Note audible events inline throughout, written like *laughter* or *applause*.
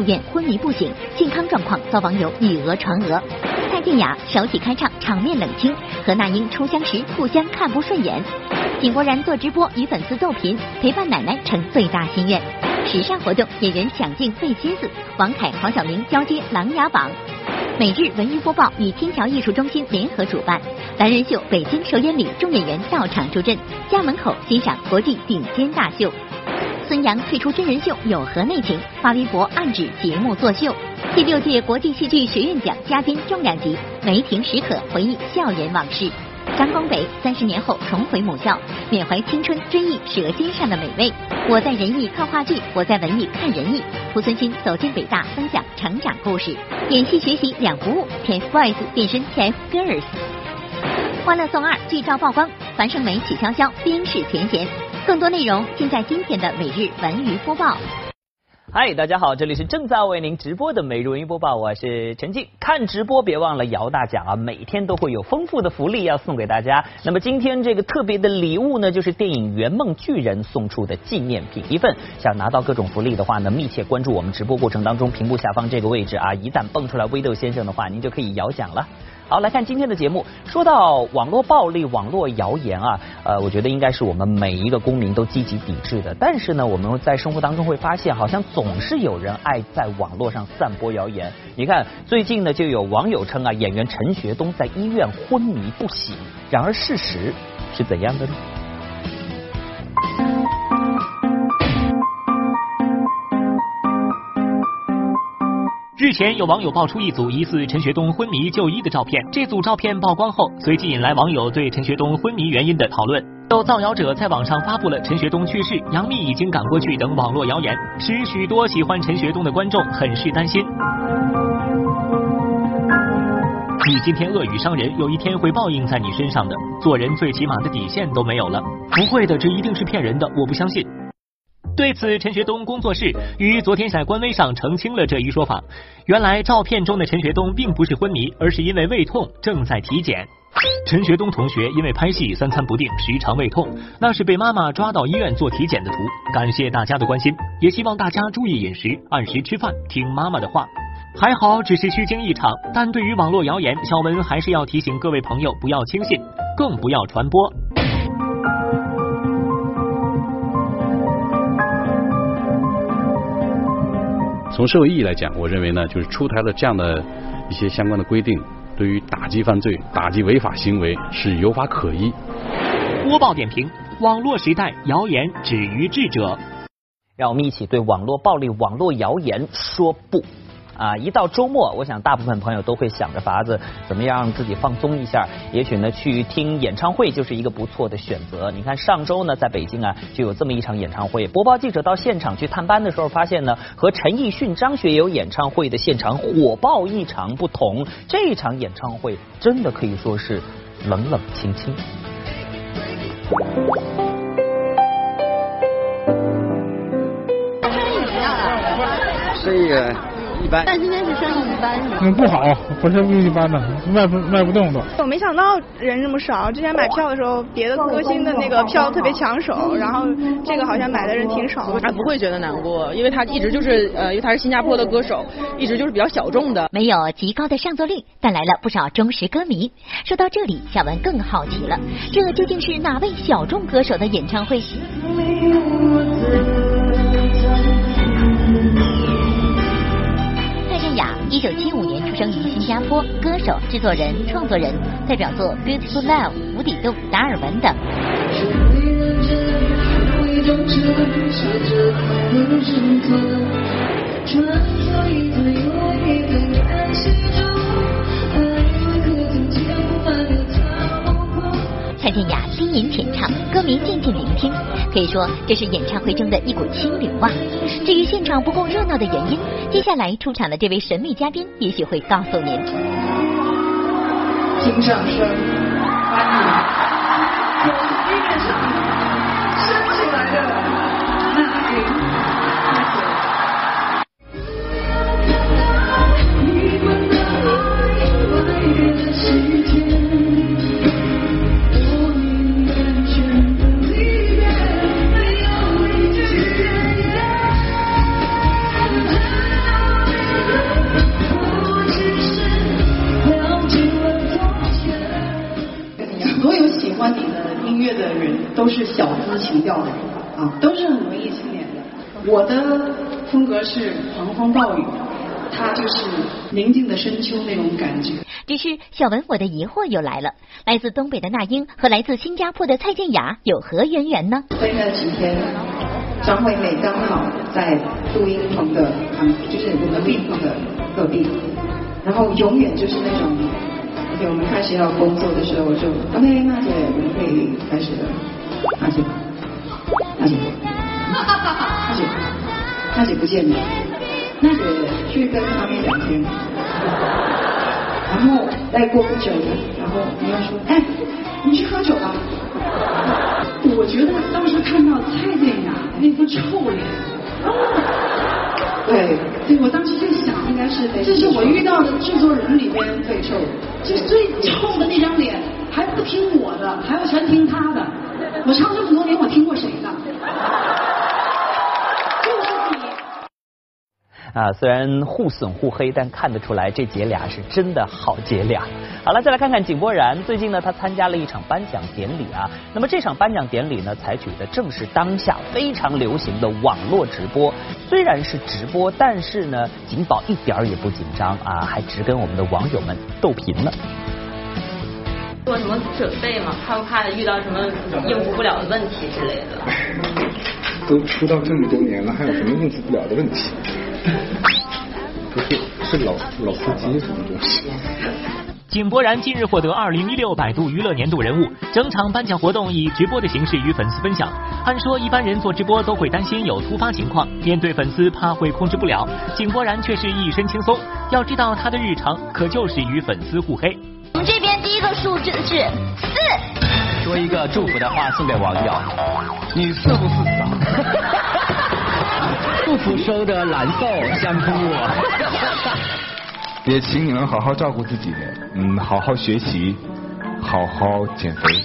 住院昏迷不醒，健康状况遭网友以讹传讹。蔡健雅首体开唱，场面冷清，和那英初相识互相看不顺眼。井柏然做直播与粉丝斗贫，陪伴奶奶成最大心愿。时尚活动演员抢镜费心思，王凯、黄晓明交接琅琊榜。每日文娱播报与天桥艺术中心联合主办男人秀北京首演礼，众演员到场助阵，家门口欣赏国际顶尖大秀。孙杨退出真人秀有何内情？发微博暗指节目作秀。第六届国际戏剧学院奖嘉宾重量级，梅婷史可回忆校园往事。张光北三十年后重回母校，缅怀青春，追忆舌尖上的美味。我在仁义看话剧，我在文艺看仁义。濮存昕走进北大，分享成长故事。演戏学习两不误，TFBOYS 变身 TFGIRLS。欢乐颂二剧照曝光，樊胜美曲筱绡冰释前嫌。更多内容尽在今天的每日文娱播报。嗨，大家好，这里是正在为您直播的每日文娱播报，我是陈静。看直播别忘了摇大奖啊，每天都会有丰富的福利要送给大家。那么今天这个特别的礼物呢，就是电影《圆梦巨人》送出的纪念品一份。想拿到各种福利的话呢，密切关注我们直播过程当中屏幕下方这个位置啊，一旦蹦出来微豆先生的话，您就可以摇奖了。好，来看今天的节目。说到网络暴力、网络谣言啊，呃，我觉得应该是我们每一个公民都积极抵制的。但是呢，我们在生活当中会发现，好像总是有人爱在网络上散播谣言。你看，最近呢，就有网友称啊，演员陈学冬在医院昏迷不醒。然而事实是怎样的呢？日前，有网友爆出一组疑似陈学冬昏迷就医的照片。这组照片曝光后，随即引来网友对陈学冬昏迷原因的讨论。有造谣者在网上发布了陈学冬去世、杨幂已经赶过去等网络谣言，使许多喜欢陈学冬的观众很是担心。你今天恶语伤人，有一天会报应在你身上的。做人最起码的底线都没有了。不会的，这一定是骗人的，我不相信。对此，陈学冬工作室于昨天在官微上澄清了这一说法。原来，照片中的陈学冬并不是昏迷，而是因为胃痛正在体检。陈学冬同学因为拍戏三餐不定，时常胃痛，那是被妈妈抓到医院做体检的图。感谢大家的关心，也希望大家注意饮食，按时吃饭，听妈妈的话。还好只是虚惊一场，但对于网络谣言，小文还是要提醒各位朋友不要轻信，更不要传播。从社会意义来讲，我认为呢，就是出台了这样的一些相关的规定，对于打击犯罪、打击违法行为是有法可依。播报点评：网络时代，谣言止于智者。让我们一起对网络暴力、网络谣言说不。啊，一到周末，我想大部分朋友都会想着法子，怎么样让自己放松一下？也许呢，去听演唱会就是一个不错的选择。你看上周呢，在北京啊，就有这么一场演唱会。播报记者到现场去探班的时候，发现呢，和陈奕迅、张学友演唱会的现场火爆异常不同。这场演唱会真的可以说是冷冷清清。生意一般，但今天是生意一般，嗯，不好，不是一般的，卖不卖不动都。我没想到人这么少，之前买票的时候，别的歌星的那个票特别抢手，然后这个好像买的人挺少。他不会觉得难过，因为他一直就是呃，因为他是新加坡的歌手，一直就是比较小众的。没有极高的上座率，带来了不少忠实歌迷。说到这里，小文更好奇了，这究竟是哪位小众歌手的演唱会？一九七五年出生于新加坡，歌手、制作人、创作人，代表作《Beautiful Love》、无底洞、达尔文等。蔡健雅低吟浅唱，歌迷静静聆听，可以说这是演唱会中的一股清流啊。至于现场不够热闹的原因，接下来出场的这位神秘嘉宾也许会告诉您。宁静的深秋那种感觉。只是小文，我的疑惑又来了：来自东北的那英和来自新加坡的蔡健雅有何渊源呢？飞了几天，张惠妹刚好在录音棚的旁，就是我们病房的隔壁，然后永远就是那种，OK，我们开始要工作的时候，我就 OK，娜姐，我们可以开始了，娜姐，娜姐，娜姐，娜姐不见了，娜姐去跟他们聊天。然后再过不久，然后你要说，哎，你去喝酒吧。我觉得当时看到蔡健雅那副臭脸，对，对我当时就想，应该是这是我遇到的制作人里边最臭，就最臭的那张脸，还不听我的，还要全听他的。我唱这么多年，我听过谁啊，虽然互损互黑，但看得出来这姐俩是真的好姐俩。好了，再来看看井柏然，最近呢，他参加了一场颁奖典礼啊。那么这场颁奖典礼呢，采取的正是当下非常流行的网络直播。虽然是直播，但是呢，井宝一点儿也不紧张啊，还直跟我们的网友们逗贫呢。做什么准备吗？怕不怕遇到什么应付不了的问题之类的？都出道这么多年了，还有什么应付不了的问题？不是，是老老司机什么东西？井柏然近日获得二零一六百度娱乐年度人物，整场颁奖活动以直播的形式与粉丝分享。按说一般人做直播都会担心有突发情况，面对粉丝怕会控制不了，井柏然却是一身轻松。要知道他的日常可就是与粉丝互黑。第一个数字是四。说一个祝福的话送给网友，你是不是傻？祝福收的难受，相扑我。也请你们好好照顾自己，嗯，好好学习，好好减肥。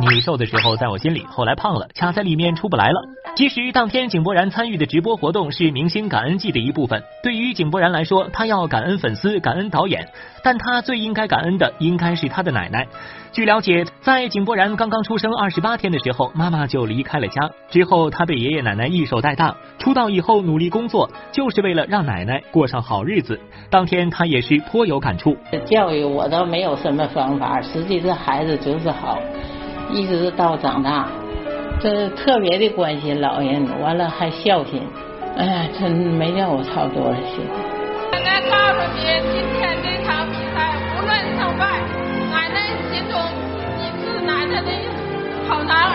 你瘦的时候在我心里，后来胖了，卡在里面出不来了。其实当天井柏然参与的直播活动是明星感恩季的一部分。对于井柏然来说，他要感恩粉丝，感恩导演，但他最应该感恩的应该是他的奶奶。据了解，在井柏然刚刚出生二十八天的时候，妈妈就离开了家。之后他被爷爷奶奶一手带大，出道以后努力工作，就是为了让奶奶过上好日子。当天他也是颇有感触。教育我倒没有什么方法，实际这孩子就是好，一直到长大。这特别的关心老人，完了还孝心，哎呀，真没让我操多少心。奶奶告诉你，今天这场比赛无论胜败，奶奶心中你是奶奶的好男儿。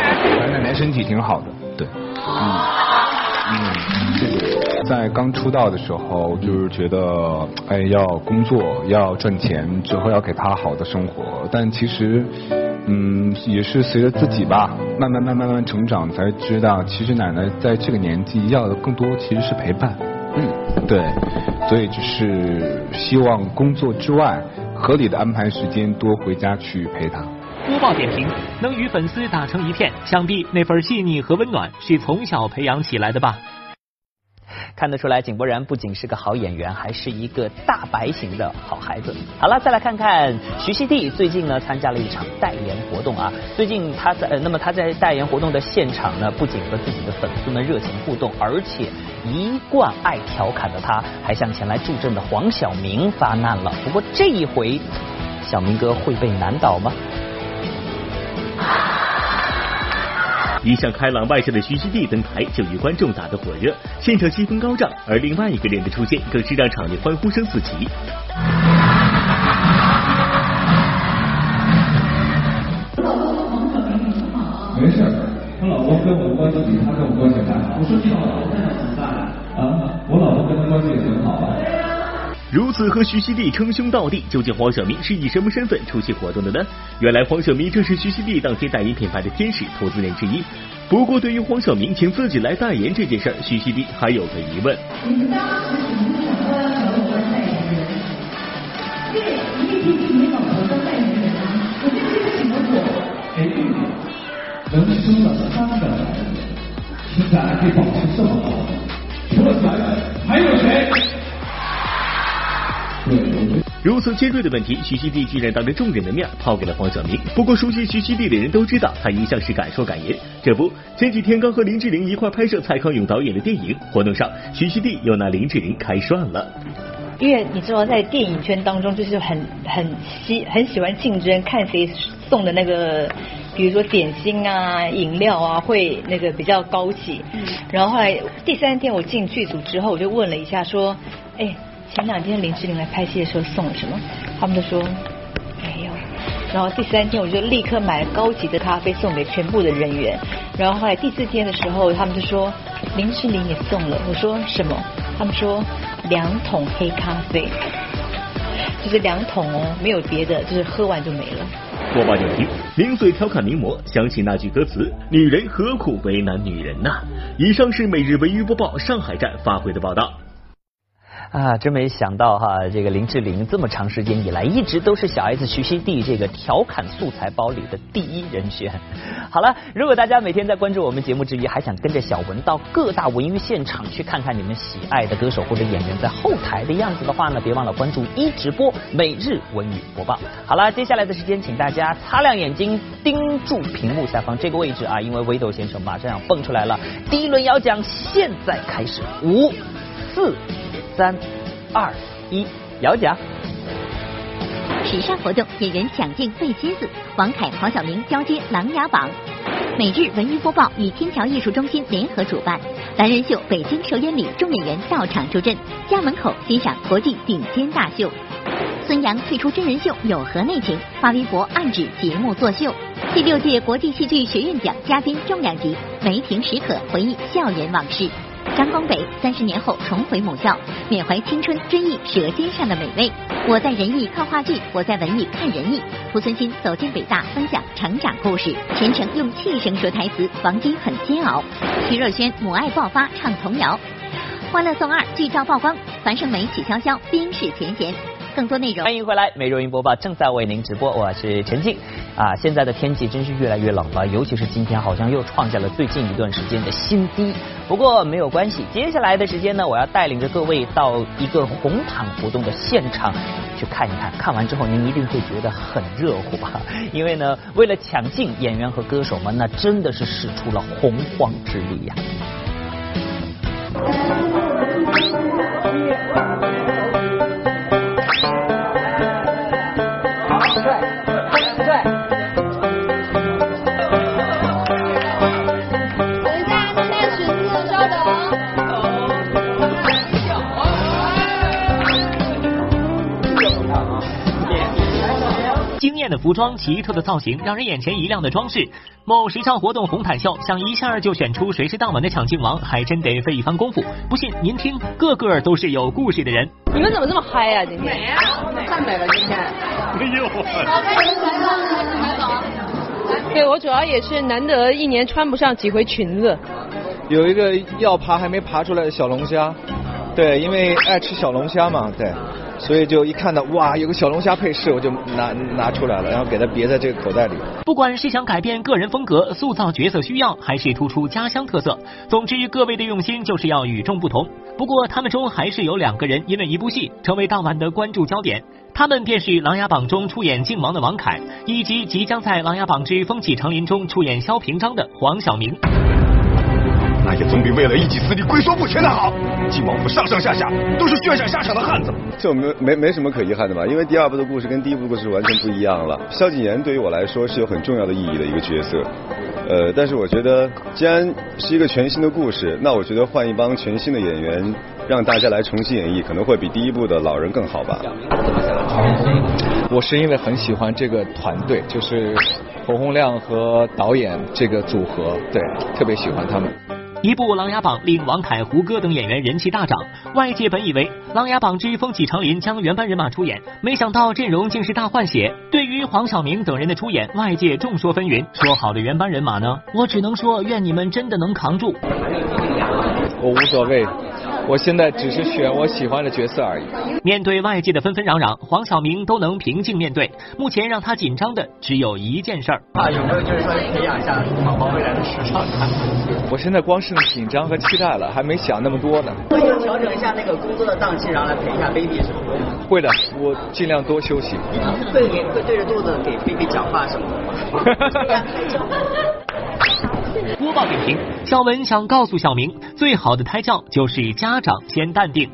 奶奶身体挺好的，对，嗯嗯，谢谢。在刚出道的时候，就是觉得哎要工作要赚钱，之后要给他好的生活，但其实。嗯，也是随着自己吧，慢慢慢慢慢慢成长，才知道其实奶奶在这个年纪要的更多其实是陪伴。嗯，对，所以就是希望工作之外，合理的安排时间，多回家去陪她。播报点评：能与粉丝打成一片，想必那份细腻和温暖是从小培养起来的吧。看得出来，井柏然不仅是个好演员，还是一个大白型的好孩子。好了，再来看看徐熙娣，最近呢参加了一场代言活动啊。最近他在，那么他在代言活动的现场呢，不仅和自己的粉丝们热情互动，而且一贯爱调侃的他，还向前来助阵的黄晓明发难了。不过这一回，小明哥会被难倒吗？一向开朗外向的徐熙娣登台就与观众打得火热，现场气氛高涨，而另外一个人的出现更是让场内欢呼声四起。没事，他老婆跟我关系比他跟我关系还好。我说你老婆在哪怎么办啊？我老婆跟他关系也很好啊。如此和徐熙娣称兄道弟，究竟黄晓明是以什么身份出席活动的呢？原来黄晓明正是徐熙娣当天代言品牌的天使投资人之一。不过，对于黄晓明请自己来代言这件事儿，徐熙娣还有个疑问。你们当时怎么想到要找我当代言人？因为你一提起你老婆当代言人啊，我就记得请了我，哎，能生了三个孩子，现在还可以保持这么好，除了咱，还有谁？对，我觉得。如此尖锐的问题，徐熙娣居然当着众人的面抛给了黄晓明。不过熟悉徐熙娣的人都知道，她一向是敢说敢言。这不，前几天刚和林志玲一块拍摄蔡康永导演的电影，活动上徐熙娣又拿林志玲开涮了。因为你知道，在电影圈当中，就是很很喜很喜欢竞争，看谁送的那个，比如说点心啊、饮料啊，会那个比较高级。然后后来第三天我进剧组之后，我就问了一下，说，哎。前两天林志玲来拍戏的时候送了什么？他们都说没有。然后第三天我就立刻买了高级的咖啡送给全部的人员。然后后来第四天的时候，他们就说林志玲也送了。我说什么？他们说两桶黑咖啡，就是两桶哦，没有别的，就是喝完就没了。播报点评：零嘴调侃名模，想起那句歌词：女人何苦为难女人呐？以上是每日文娱播报上海站发回的报道。啊，真没想到哈，这个林志玲这么长时间以来一直都是小 S 徐熙娣这个调侃素材包里的第一人选。好了，如果大家每天在关注我们节目之余，还想跟着小文到各大文娱现场去看看你们喜爱的歌手或者演员在后台的样子的话呢，别忘了关注一直播每日文娱播报。好了，接下来的时间，请大家擦亮眼睛，盯住屏幕下方这个位置啊，因为微豆先生马上要蹦出来了。第一轮摇奖现在开始，五四。三、二、一，摇奖！时尚活动，演员抢镜费心思，王凯、黄晓明交接《琅琊榜》。每日文娱播报与天桥艺术中心联合主办男人秀北京首演礼，众演员到场助阵，家门口欣赏国际顶尖大秀。孙杨退出真人秀有何内情？发微博暗指节目作秀。第六届国际戏剧学院奖嘉宾重量级，梅婷史可回忆校园往事。张光北三十年后重回母校，缅怀青春，追忆舌尖上的美味。我在仁义看话剧，我在文艺看仁义。濮存昕走进北大，分享成长故事。全程用气声说台词，王晶很煎熬。徐若瑄母爱爆发，唱童谣。欢乐颂二剧照曝光，樊胜美、曲筱绡冰释前嫌。更多内容，欢迎回来。美容音播报正在为您直播，我是陈静。啊，现在的天气真是越来越冷了，尤其是今天，好像又创下了最近一段时间的新低。不过没有关系，接下来的时间呢，我要带领着各位到一个红毯活动的现场去看一看。看完之后，您一定会觉得很热乎啊！*laughs* 因为呢，为了抢镜，演员和歌手们那真的是使出了洪荒之力呀。的服装、奇特的造型，让人眼前一亮的装饰。某时尚活动红毯秀，想一下就选出谁是当晚的抢镜王，还真得费一番功夫。不信您听，个个都是有故事的人。你们怎么这么嗨呀？今天美啊，太美了今天。哎呦！对我主要也是难得一年穿不上几回裙子。有一个要爬还没爬出来的小龙虾，对，因为爱吃小龙虾嘛，对。所以就一看到哇，有个小龙虾配饰，我就拿拿出来了，然后给它别在这个口袋里。不管是想改变个人风格、塑造角色需要，还是突出家乡特色，总之各位的用心就是要与众不同。不过他们中还是有两个人因为一部戏成为当晚的关注焦点，他们便是《琅琊榜》中出演靖王的王凯，以及即将在《琅琊榜之风起长林》中出演萧平章的黄晓明。那也总比为了一己私利龟缩不前的好。晋王府上上下下都是血染沙场的汉子，这没没没什么可遗憾的吧？因为第二部的故事跟第一部的故事完全不一样了。萧景琰对于我来说是有很重要的意义的一个角色，呃，但是我觉得既然是一个全新的故事，那我觉得换一帮全新的演员，让大家来重新演绎，可能会比第一部的老人更好吧。我是因为很喜欢这个团队，就是侯洪亮和导演这个组合，对，特别喜欢他们。一部《琅琊榜》令王凯、胡歌等演员人气大涨，外界本以为《琅琊榜之风起长林》将原班人马出演，没想到阵容竟是大换血。对于黄晓明等人的出演，外界众说纷纭。说好的原班人马呢？我只能说，愿你们真的能扛住。我无所谓，我现在只是选我喜欢的角色而已。面对外界的纷纷攘攘，黄晓明都能平静面对。目前让他紧张的只有一件事儿。啊，有没有就是说培养一下宝宝未来的时尚感？我现在光是紧张和期待了，还没想那么多呢。会就调整一下那个工作的档期，然后来陪一下 baby 什么的？会的，我尽量多休息。会给会对着肚子给 baby 讲话什么的吗？*laughs* *laughs* *laughs* 播报点评：小文想告诉小明，最好的胎教就是家长先淡定。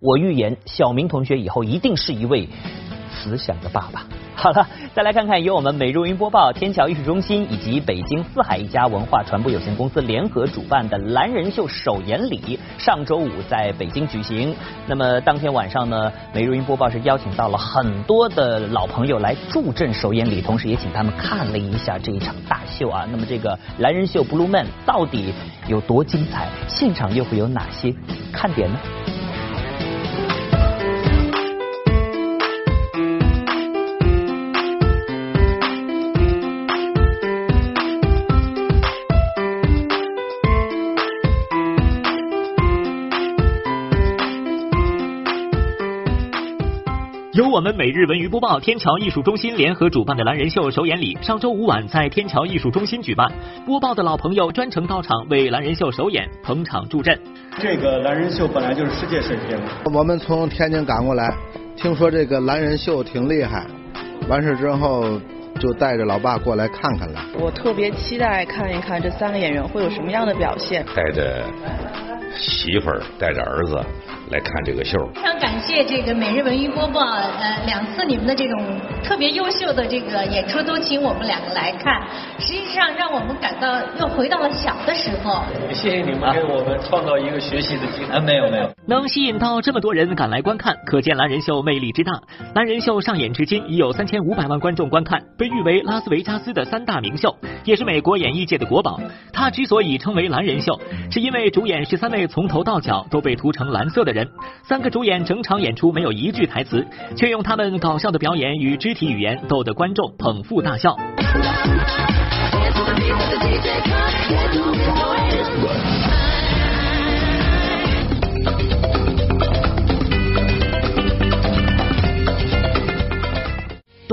我预言，小明同学以后一定是一位慈祥的爸爸。好了，再来看看由我们美如云播报、天桥艺术中心以及北京四海一家文化传播有限公司联合主办的蓝人秀首演礼，上周五在北京举行。那么当天晚上呢，美如云播报是邀请到了很多的老朋友来助阵首演礼，同时也请他们看了一下这一场大秀啊。那么这个蓝人秀 Blue Man 到底有多精彩？现场又会有哪些看点呢？我们每日文娱播报、天桥艺术中心联合主办的蓝人秀首演礼，上周五晚在天桥艺术中心举办。播报的老朋友专程到场为蓝人秀首演捧场助阵。这个蓝人秀本来就是世界水平。我们从天津赶过来，听说这个蓝人秀挺厉害，完事之后就带着老爸过来看看了。我特别期待看一看这三个演员会有什么样的表现。带着媳妇儿，带着儿子。来看这个秀，非常感谢这个每日文娱播报，呃，两次你们的这种特别优秀的这个演出都请我们两个来看，实际上让我们感到又回到了小的时候。谢谢你们给我们创造一个学习的机会。啊，没有没有。能吸引到这么多人赶来观看，可见蓝人秀魅力之大。蓝人秀上演至今已有三千五百万观众观看，被誉为拉斯维加斯的三大名秀，也是美国演艺界的国宝。它之所以称为蓝人秀，是因为主演十三位从头到脚都被涂成蓝色的人。三个主演整场演出没有一句台词，却用他们搞笑的表演与肢体语言逗得观众捧腹大笑。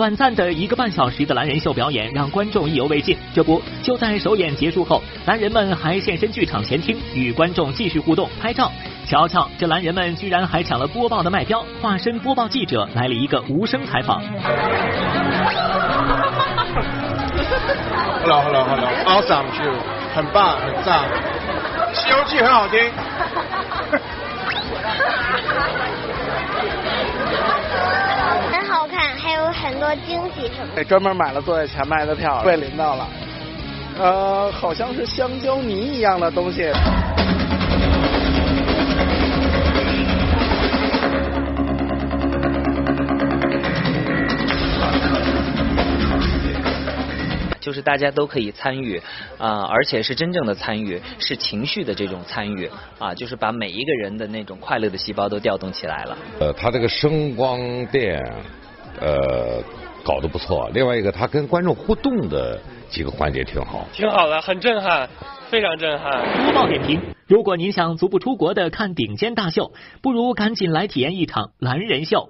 短暂的一个半小时的蓝人秀表演让观众意犹未尽，这不就在首演结束后，蓝人们还现身剧场前厅与观众继续互动拍照。瞧瞧，这蓝人们居然还抢了播报的麦标，化身播报记者来了一个无声采访。Hello Hello Hello，Awesome Q，很棒很赞，《西游记》很好听。有很多惊喜什么。专门买了坐在前排的票，被淋到了。呃，好像是香蕉泥一样的东西。就是大家都可以参与啊、呃，而且是真正的参与，是情绪的这种参与啊，就是把每一个人的那种快乐的细胞都调动起来了。呃，他这个声光电，呃，搞得不错。另外一个，他跟观众互动的几个环节挺好，挺好的，很震撼，非常震撼。播报点评：如果您想足不出国的看顶尖大秀，不如赶紧来体验一场蓝人秀。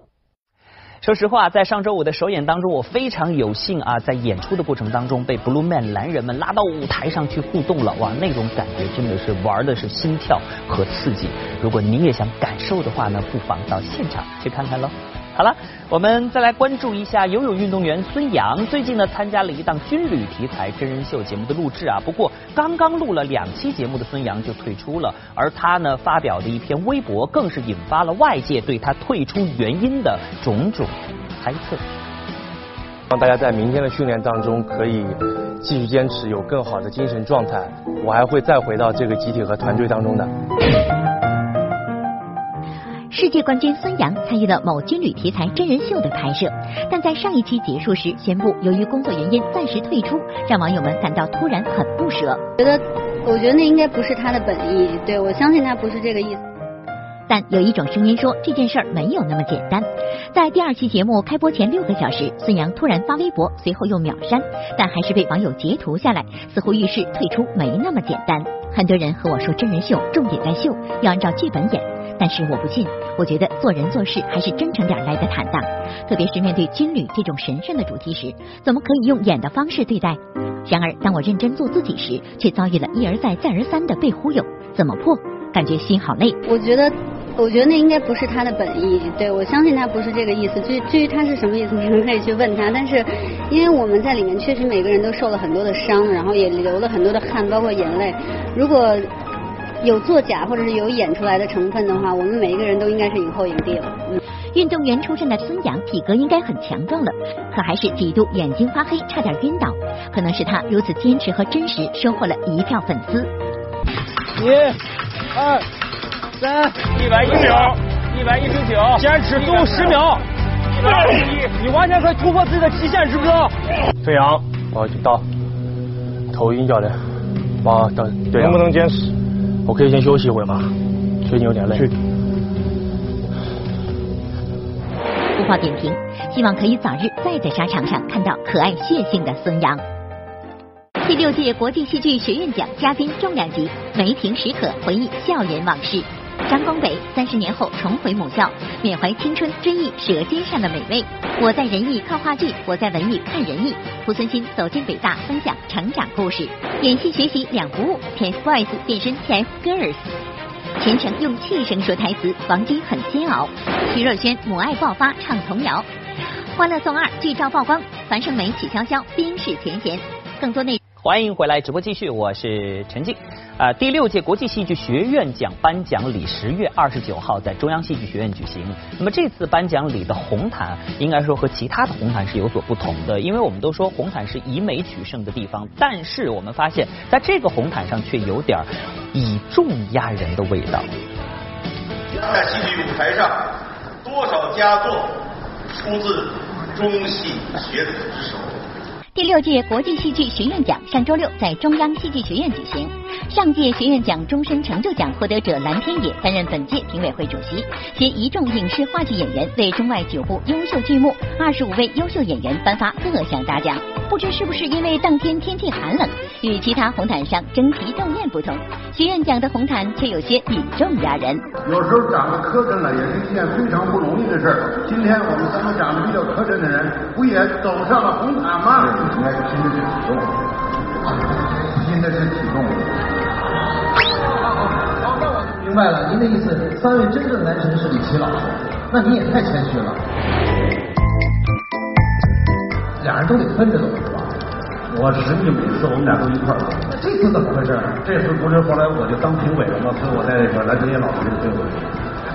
说实话，在上周五的首演当中，我非常有幸啊，在演出的过程当中被 Blue Man 蓝人们拉到舞台上去互动了，哇，那种感觉真的是玩的是心跳和刺激。如果您也想感受的话呢，不妨到现场去看看喽。好了，我们再来关注一下游泳运动员孙杨，最近呢参加了一档军旅题材真人秀节目的录制啊。不过刚刚录了两期节目的孙杨就退出了，而他呢发表的一篇微博更是引发了外界对他退出原因的种种猜测。让大家在明天的训练当中可以继续坚持，有更好的精神状态。我还会再回到这个集体和团队当中的。世界冠军孙杨参与了某军旅题材真人秀的拍摄，但在上一期结束时宣布由于工作原因暂时退出，让网友们感到突然很不舍。觉得，我觉得那应该不是他的本意，对我相信他不是这个意思。但有一种声音说这件事儿没有那么简单。在第二期节目开播前六个小时，孙杨突然发微博，随后又秒删，但还是被网友截图下来，似乎预示退出没那么简单。很多人和我说真人秀重点在秀，要按照剧本演。但是我不信，我觉得做人做事还是真诚点来的坦荡。特别是面对军旅这种神圣的主题时，怎么可以用演的方式对待？然而，当我认真做自己时，却遭遇了一而再、再而三的被忽悠，怎么破？感觉心好累。我觉得。我觉得那应该不是他的本意，对我相信他不是这个意思。至至于他是什么意思，你们可以去问他。但是，因为我们在里面确实每个人都受了很多的伤，然后也流了很多的汗，包括眼泪。如果有作假或者是有演出来的成分的话，我们每一个人都应该是影后影帝了。嗯。运动员出身的孙杨体格应该很强壮了，可还是几度眼睛发黑，差点晕倒。可能是他如此坚持和真实，收获了一票粉丝。一、二。三一百一十秒，一百一十九，坚持最后十秒，一百二十一，你完全可以突破自己的极限，知不知道？飞扬，我到，头晕教练，把等对能不能坚持？我可以先休息一会吗？最近有点累。不报点评，希望可以早日再在沙场上看到可爱血性的孙杨。第六届国际戏剧学院奖嘉宾重量级，梅婷史可回忆校园往事。张光北三十年后重回母校，缅怀青春，追忆舌尖上的美味。我在仁义看话剧，我在文艺看仁义。濮存昕走进北大，分享成长故事。演戏学习两不误，TFBOYS 变身 TFGIRLS，全程用气声说台词，王晶很煎熬。徐若瑄母爱爆发，唱童谣。欢乐颂二剧照曝光，樊胜美、曲筱绡冰释前嫌。更多内。欢迎回来，直播继续，我是陈静。啊，第六届国际戏剧学院奖颁奖礼十月二十九号在中央戏剧学院举行。那么这次颁奖礼的红毯，应该说和其他的红毯是有所不同的，因为我们都说红毯是以美取胜的地方，但是我们发现在这个红毯上却有点以重压人的味道。在戏剧舞台上，多少佳作出自中戏学子之手。第六届国际戏剧学院奖上周六在中央戏剧学院举行。上届学院奖终身成就奖获得者蓝天野担任本届评委会主席，携一众影视话剧演员为中外九部优秀剧目、二十五位优秀演员颁发各项大奖。不知是不是因为当天天气寒冷，与其他红毯上争奇斗艳不同，学院奖的红毯却有些以重压人。有时候长得磕碜了，也是一件非常不容易的事儿。今天我们三个长得比较磕碜的人，不也走上了红毯吗？应该拼的是体重，拼的是体重。好，那我明白了，您的意思，三位真正男神是李琦老师，那你也太谦虚了。俩人都得分着走？我实际每次我们俩都一块走。那这次怎么回事？这次不是后来我就当评委了吗？所以我在那个蓝天野老师的队伍。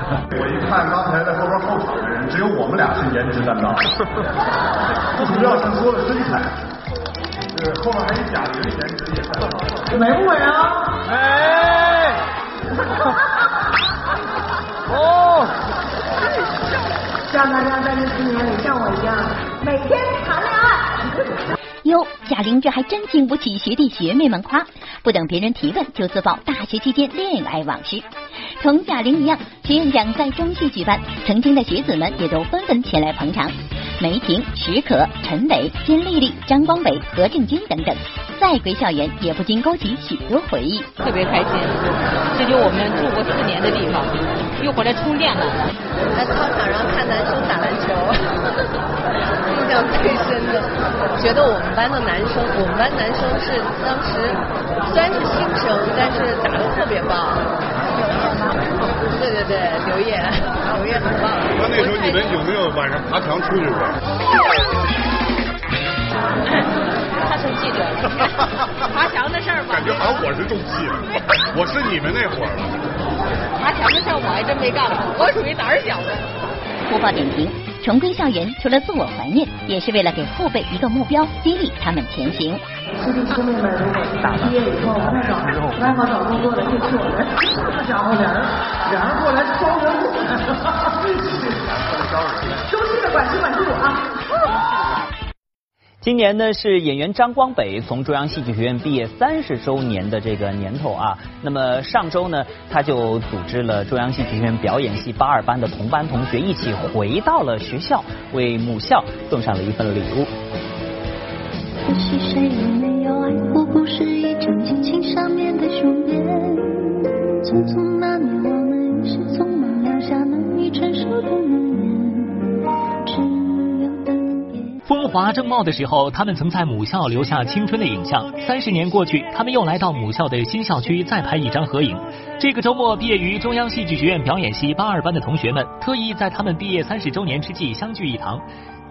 我一看刚才在后边候场的人，只有我们俩是颜值担当。*laughs* 主要是说了身材，是后面还有贾玲颜值也在。美不美啊？美。哦。希望大家在这四年里像我一样，每天谈恋爱。哟，贾玲这还真经不起学弟学妹们夸，不等别人提问就自曝大学期间恋爱往事。同贾玲一样，学院奖在中戏举办，曾经的学子们也都纷纷前来捧场。梅婷、史可、陈伟、金丽丽、张光北、何正军等等，再归校园也不禁勾起许多回忆。特别开心，这就我们住过四年的地方，又回来充电了。在操场上看男生打篮球，印象最深的，觉得我们班的男生，我们班男生是当时虽然是新生，但是打的特别棒。对对对，刘烨，刘烨 *laughs* 很棒。那那时候你们有没有晚上爬墙出去过？他生气了，爬墙的事儿吧感觉好像我是中气了，*laughs* 我是你们那会儿了。爬墙的事儿我还真没干过，我属于胆儿小的。播报点评：重归校园，除了自我怀念，也是为了给后辈一个目标，激励他们前行。兄弟师妹们，如果毕业以后不太找不太好找工作的，就去我们。这家伙俩人俩人过来招人，收心的管吃管住啊！今年呢是演员张光北从中央戏剧学院毕业三十周年的这个年头啊。那么上周呢，他就组织了中央戏剧学院表演系八二班的同班同学一起回到了学校，为母校送上了一份礼物。可惜谁也没有爱过，不是一张激情上面的书面。匆匆风华正茂的时候，他们曾在母校留下青春的影像。三十年过去，他们又来到母校的新校区再拍一张合影。这个周末，毕业于中央戏剧学院表演系八二班的同学们，特意在他们毕业三十周年之际相聚一堂，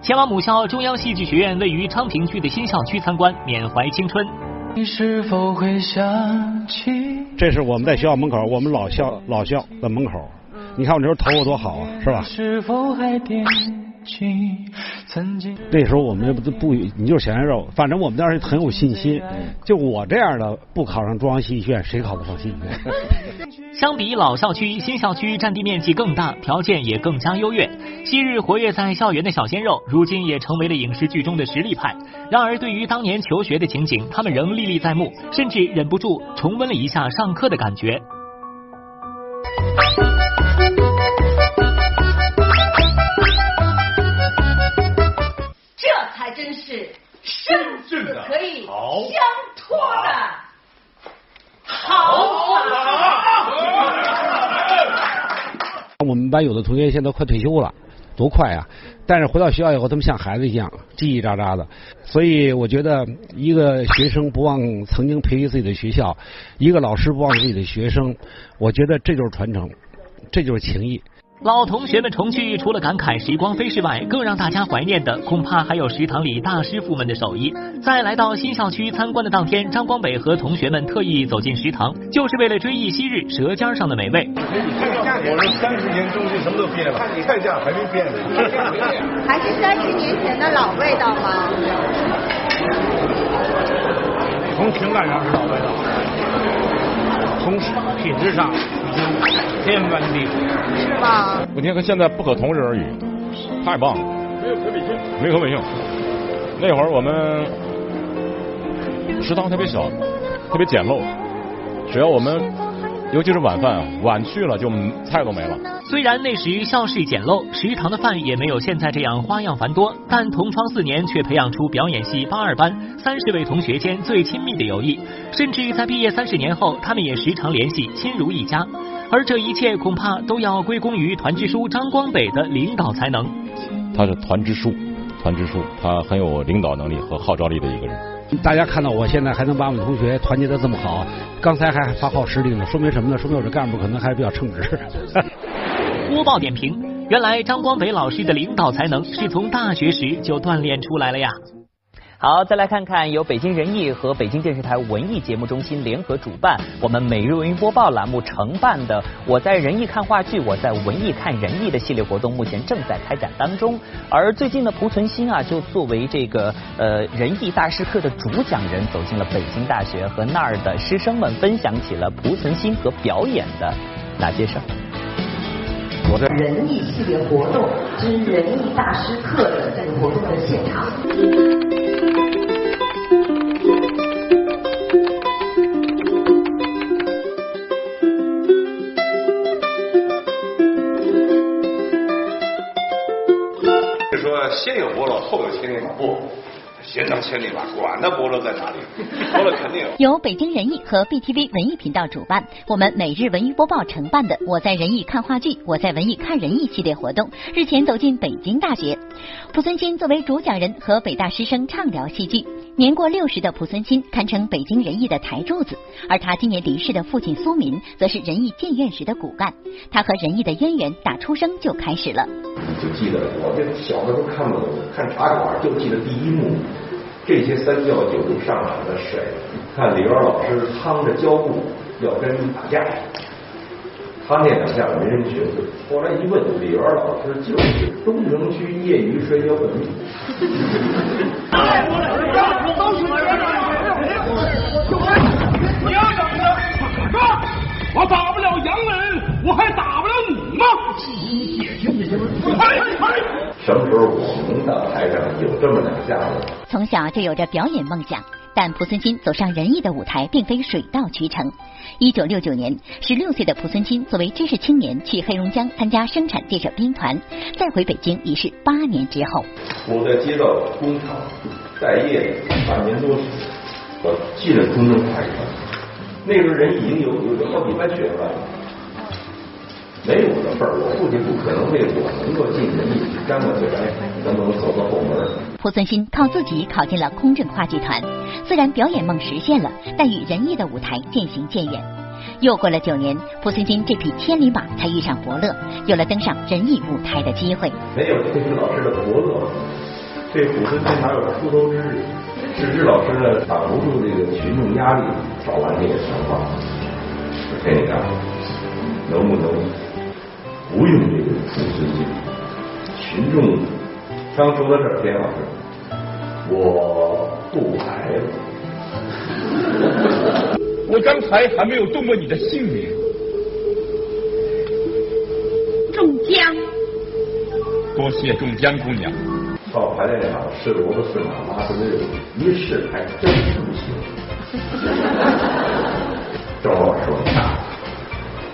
前往母校中央戏剧学院位于昌平区的新校区参观，缅怀青春。你是否会想起？这是我们在学校门口，我们老校老校的门口。你看我那时候头发多好啊，是吧？是否还惦记？那时候我们不不，你就是小鲜肉，反正我们当时很有信心。就我这样的，不考上中央戏剧学院，谁考得上戏剧学院？*laughs* 相比老校区，新校区占地面积更大，条件也更加优越。昔日活跃在校园的小鲜肉，如今也成为了影视剧中的实力派。然而，对于当年求学的情景，他们仍历历在目，甚至忍不住重温了一下上课的感觉。生死可以相托的好。我们班有的同学现在快退休了，多快啊！但是回到学校以后，他们像孩子一样叽叽喳喳的。所以我觉得，一个学生不忘曾经培育自己的学校，一个老师不忘自己的学生，我觉得这就是传承，这就是情谊。老同学们重聚，除了感慨时光飞逝外，更让大家怀念的，恐怕还有食堂里大师傅们的手艺。在来到新校区参观的当天，张光北和同学们特意走进食堂，就是为了追忆昔日舌尖上的美味。我这三十年中间什么都变了，看你看价还没变呢。还是三十年前的老味道吗？从情感上是老味道，从品质上已经天翻地覆。是吧？我天，和现在不可同日而语，太棒了，没有可比性，没可比性。那会儿我们食堂特别小，特别简陋，只要我们尤其是晚饭啊，晚去了就菜都没了。虽然那时校室简陋，食堂的饭也没有现在这样花样繁多，但同窗四年却培养出表演系八二班三十位同学间最亲密的友谊，甚至在毕业三十年后，他们也时常联系，亲如一家。而这一切恐怕都要归功于团支书张光北的领导才能。他是团支书，团支书，他很有领导能力和号召力的一个人。大家看到我现在还能把我们同学团结的这么好，刚才还发号施令呢，说明什么呢？说明我这干部可能还是比较称职。*laughs* 播报点评：原来张光北老师的领导才能是从大学时就锻炼出来了呀。好，再来看看由北京人艺和北京电视台文艺节目中心联合主办，我们每日文娱播报栏目承办的“我在人艺看话剧，我在文艺看人艺”的系列活动，目前正在开展当中。而最近呢，濮存昕啊，就作为这个呃人艺大师课的主讲人，走进了北京大学，和那儿的师生们分享起了濮存昕和表演的那些事儿。我在人艺系列活动之仁义大师课的这个活动的现场。是说先有伯乐，后有千里马，不，先当千里马，管他伯乐在哪里，*laughs* 伯乐肯定有。由北京人艺和 BTV 文艺频道主办，我们每日文娱播报承办的“我在人艺看话剧，我在文艺看人艺”系列活动，日前走进北京大学。濮存昕作为主讲人和北大师生畅聊戏剧。年过六十的濮存昕堪称北京人艺的台柱子，而他今年离世的父亲苏民，则是人艺建院时的骨干。他和人艺的渊源打出生就开始了。你就记得我这小的时候看不懂，看茶馆就记得第一幕，这些三教九流上场的水，看李元老师趟着胶布要跟人打架，他那两下没人学会，后来一问，李元老师就是东城区业余摔跤本命。你要怎么的？我打不了洋人，我还打不了你吗？什么时候我们的台上有这么两下子？从小就有着表演梦想，但濮存昕走上仁义的舞台并非水到渠成。一九六九年，十六岁的蒲存昕作为知识青年去黑龙江参加生产建设兵团，再回北京已是八年之后。我在街道工厂待业半年多时，我进了空政法院。那时候人已经有有有好几班学了。没我的份儿，我父亲不可能为我能够尽人意去沾我嘴来，能不能走到后门？濮存昕靠自己考进了空政话剧团，虽然表演梦实现了，但与仁义的舞台渐行渐远。又过了九年，濮存昕这匹千里马才遇上伯乐，有了登上仁义舞台的机会。没有这个老师的伯乐，这濮存昕哪有出头之日？是日老师呢挡不住这个群众压力，找完这个想法。我跟你讲，能不能不用这个自尊心？群众刚说到这儿，田老师，我不来了。我刚才还没有动过你的性命。中江。多谢中江姑娘。到排练场是萝卜是马拉的日子，一试还真不行。赵老师说：“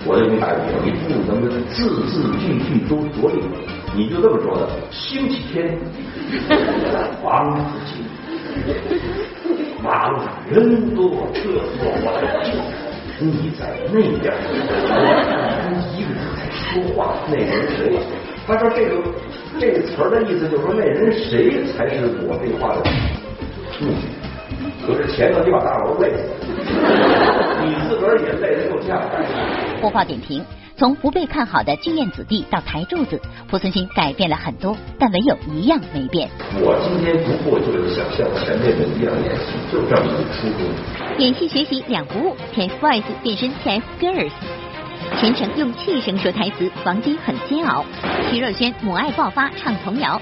我就给你打个比方，你不能字字句句都着力，你就这么说的。星期天，王府井，马路上人多，厕所我在这，你在那边，我跟一个人在说话，那人谁？他说这个这个词儿的意思就是说那人谁才是我这话的目的。可是前头你把大楼累死，你自个儿也累得够呛。播报点评：从不被看好的剧院子弟到台柱子，濮存昕改变了很多，但唯有一样没变。我今天不过就是想像前辈们一样演戏，就这么一个初衷。演戏学习两不误，TFBOYS 变身 TFGIRLS。全程用气声说台词，王晶很煎熬。徐若瑄母爱爆发唱童谣。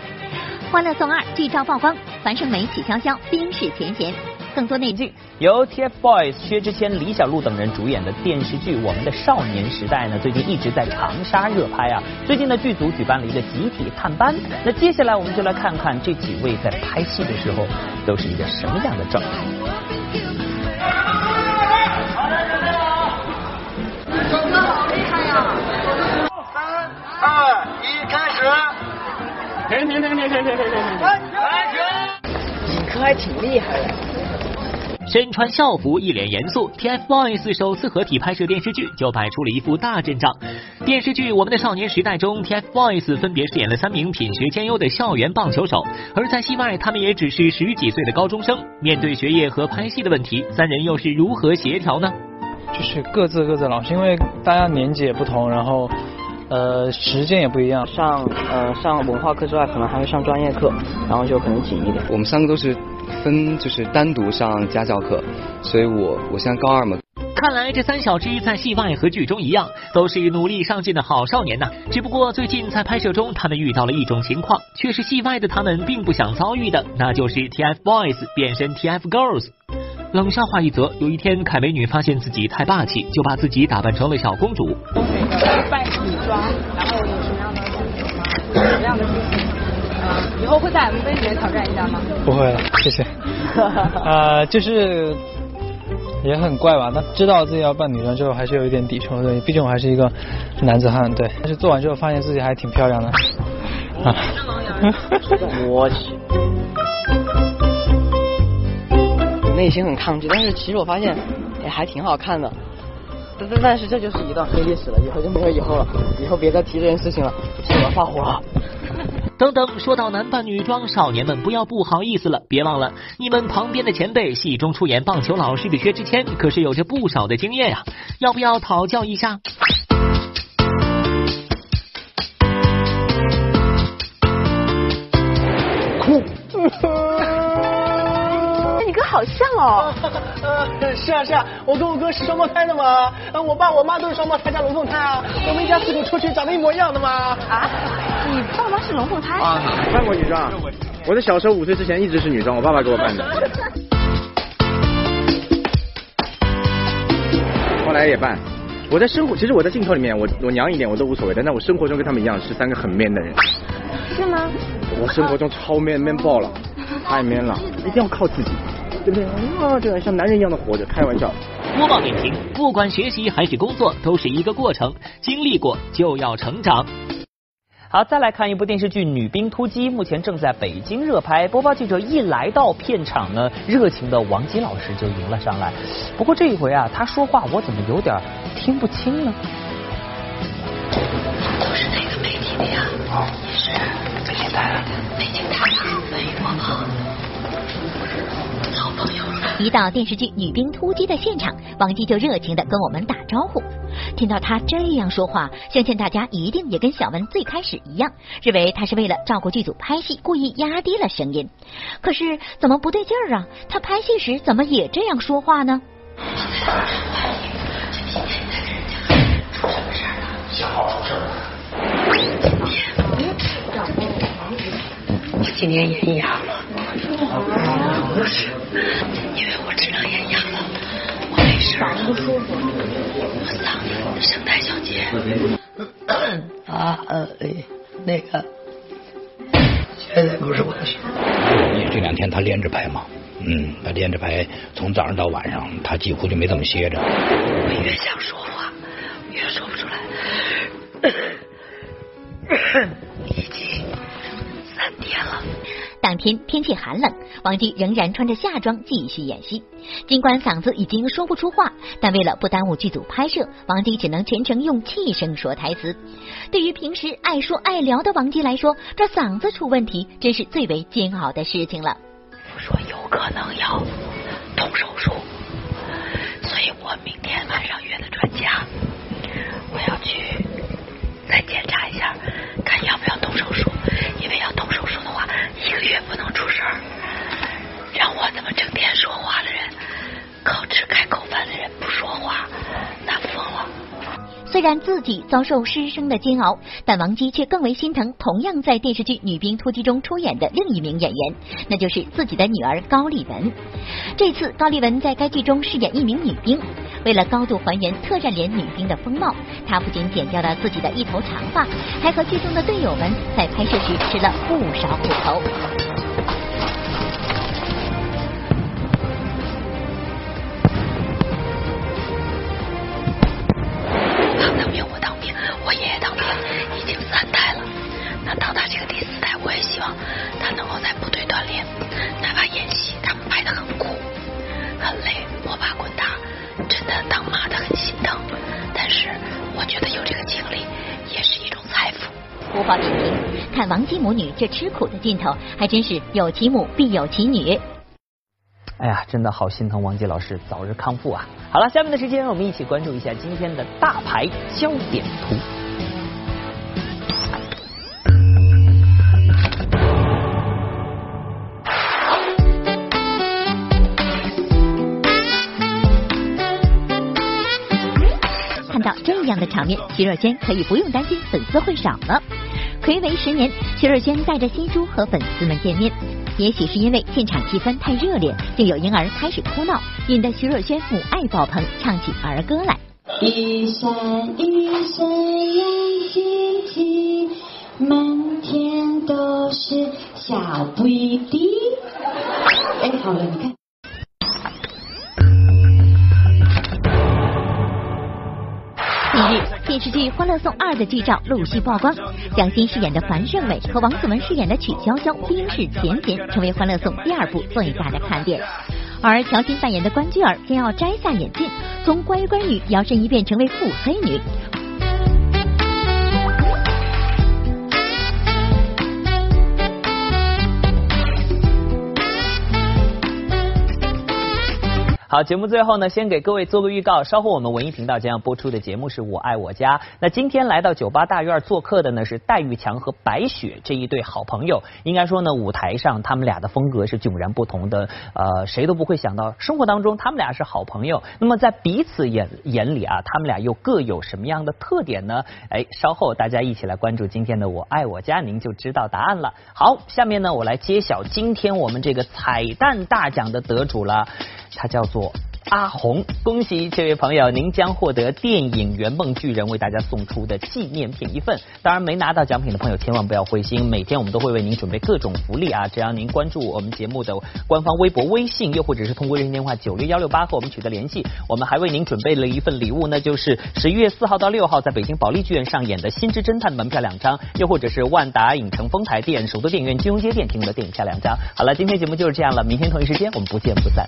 欢乐颂二剧照曝光，樊胜美、曲筱绡冰释前嫌。更多内剧。由 TFBOYS 薛之谦、李小璐等人主演的电视剧《我们的少年时代》呢，最近一直在长沙热拍啊。最近呢，剧组举办了一个集体探班。那接下来我们就来看看这几位在拍戏的时候都是一个什么样的状态。周哥好厉害呀！三二一，开始！停停停停停停停停停！开始！尹科还挺厉害的。身穿校服，一脸严肃，TFBOYS 首次合体拍摄电视剧，就摆出了一副大阵仗。电视剧《我们的少年时代》中，TFBOYS 分别饰演了三名品学兼优的校园棒球手，而在戏外，他们也只是十几岁的高中生。面对学业和拍戏的问题，三人又是如何协调呢？就是各自各自老师，因为大家年纪也不同，然后呃时间也不一样。上呃上文化课之外，可能还会上专业课，然后就可能紧一点。我们三个都是分就是单独上家教课，所以我我现在高二嘛。看来这三小只在戏外和剧中一样，都是努力上进的好少年呐。只不过最近在拍摄中，他们遇到了一种情况，却是戏外的他们并不想遭遇的，那就是 TFBOYS 变身 TFGIRLS。冷笑话一则，有一天凯美女发现自己太霸气，就把自己打扮成了小公主。扮女装，然后有什么样的心情吗？什么样的心情？呃，以后会在 MV 里面挑战一下吗？不会了，谢谢。*laughs* 呃，就是也很怪吧？那知道自己要扮女装之后，还是有一点抵触的。毕竟我还是一个男子汉，对。但是做完之后，发现自己还挺漂亮的。*laughs* 啊。我去。内心很抗拒，但是其实我发现，也，还挺好看的。但但但是这就是一段黑历史了，以后就没有以后了。以后别再提这件事情了，气我发火了。等等，说到男扮女装，少年们不要不好意思了，别忘了你们旁边的前辈，戏中出演棒球老师的薛之谦，可是有着不少的经验呀，要不要讨教一下？哭。好像哦，呃，*laughs* 是啊是啊，我跟我哥是双胞胎的嘛，我爸我妈都是双胞胎加龙凤胎啊，我们一家四口出去长得一模一样的嘛。啊？你爸妈是龙凤胎？啊，扮过女装，我在小时候五岁之前一直是女装，我爸爸给我扮的。*laughs* 后来也扮，我在生活，其实我在镜头里面，我我娘一点我都无所谓，但在我生活中跟他们一样是三个很 man 的人。是吗？我生活中超 man man 爆了，太 man 了，*laughs* 一定要靠自己。对不对？啊，这像男人一样的活着，开玩笑。播报点评：不管学习还是工作，都是一个过程，经历过就要成长。好，再来看一部电视剧《女兵突击》，目前正在北京热拍。播报记者一来到片场呢，热情的王姬老师就迎了上来。不过这一回啊，他说话我怎么有点听不清呢？都是哪个媒体的呀？哦也是北京台的。北京台一到电视剧《女兵突击》的现场，王姬就热情的跟我们打招呼。听到她这样说话，相信大家一定也跟小文最开始一样，认为她是为了照顾剧组拍戏，故意压低了声音。可是怎么不对劲儿啊？她拍戏时怎么也这样说话呢？小号出事了。今年演哑了，不是，因为我知道演哑了，我没事。嗓子不舒服，我嗓子声带小结。啊呃那个，现在不是我的事。因为这两天他连着拍嘛，嗯，他连着拍，从早上到晚上，他几乎就没怎么歇着。我越想说话，越说不出来。*coughs* 已经三天了。当天天气寒冷，王姬仍然穿着夏装继续演戏。尽管嗓子已经说不出话，但为了不耽误剧组拍摄，王姬只能全程用气声说台词。对于平时爱说爱聊的王姬来说，这嗓子出问题真是最为煎熬的事情了。说有可能要动手术，所以我明天晚上约的专家，我要去再检查一下，看要不要动手术。因为要动手术的话，越不能出声。让我这么整天说话的人，口吃开口虽然自己遭受师生的煎熬，但王姬却更为心疼同样在电视剧《女兵突击》中出演的另一名演员，那就是自己的女儿高丽文。这次高丽文在该剧中饰演一名女兵，为了高度还原特战连女兵的风貌，她不仅剪掉了自己的一头长发，还和剧中的队友们在拍摄时吃了不少苦头。那到他这个第四代，我也希望他能够在部队锻炼，哪怕演戏，他们拍的很苦，很累，摸爬滚打，真的当妈的很心疼。但是我觉得有这个经历也是一种财富。无法点评，看王姬母女这吃苦的劲头，还真是有其母必有其女。哎呀，真的好心疼王姬老师，早日康复啊！好了，下面的时间我们一起关注一下今天的大牌焦点图。场面，徐若瑄可以不用担心粉丝会少了。暌违十年，徐若瑄带着新书和粉丝们见面。也许是因为现场气氛太热烈，竟有婴儿开始哭闹，引得徐若瑄母爱爆棚，唱起儿歌来。一闪一闪亮晶晶，满天都是小不一滴。哎，好了，你看。近日，电视剧《欢乐颂二》的剧照陆续曝光，蒋欣饰演的樊胜美和王子文饰演的曲筱绡冰释前嫌，成为《欢乐颂》第二部最大的看点。而乔欣扮演的关雎尔将要摘下眼镜，从乖乖女摇身一变成为腹黑女。好，节目最后呢，先给各位做个预告，稍后我们文艺频道将要播出的节目是我爱我家。那今天来到酒吧大院做客的呢是戴玉强和白雪这一对好朋友。应该说呢，舞台上他们俩的风格是迥然不同的，呃，谁都不会想到生活当中他们俩是好朋友。那么在彼此眼眼里啊，他们俩又各有什么样的特点呢？哎，稍后大家一起来关注今天的我爱我家，您就知道答案了。好，下面呢我来揭晓今天我们这个彩蛋大奖的得主了，他叫做。阿红，恭喜这位朋友，您将获得电影《圆梦巨人》为大家送出的纪念品一份。当然，没拿到奖品的朋友千万不要灰心，每天我们都会为您准备各种福利啊！只要您关注我们节目的官方微博、微信，又或者是通过热线电话九六幺六八和我们取得联系，我们还为您准备了一份礼物，那就是十一月四号到六号在北京保利剧院上演的《心之侦探》门票两张，又或者是万达影城丰台店、首都电影院金融街店提供的电影票两张。好了，今天节目就是这样了，明天同一时间我们不见不散。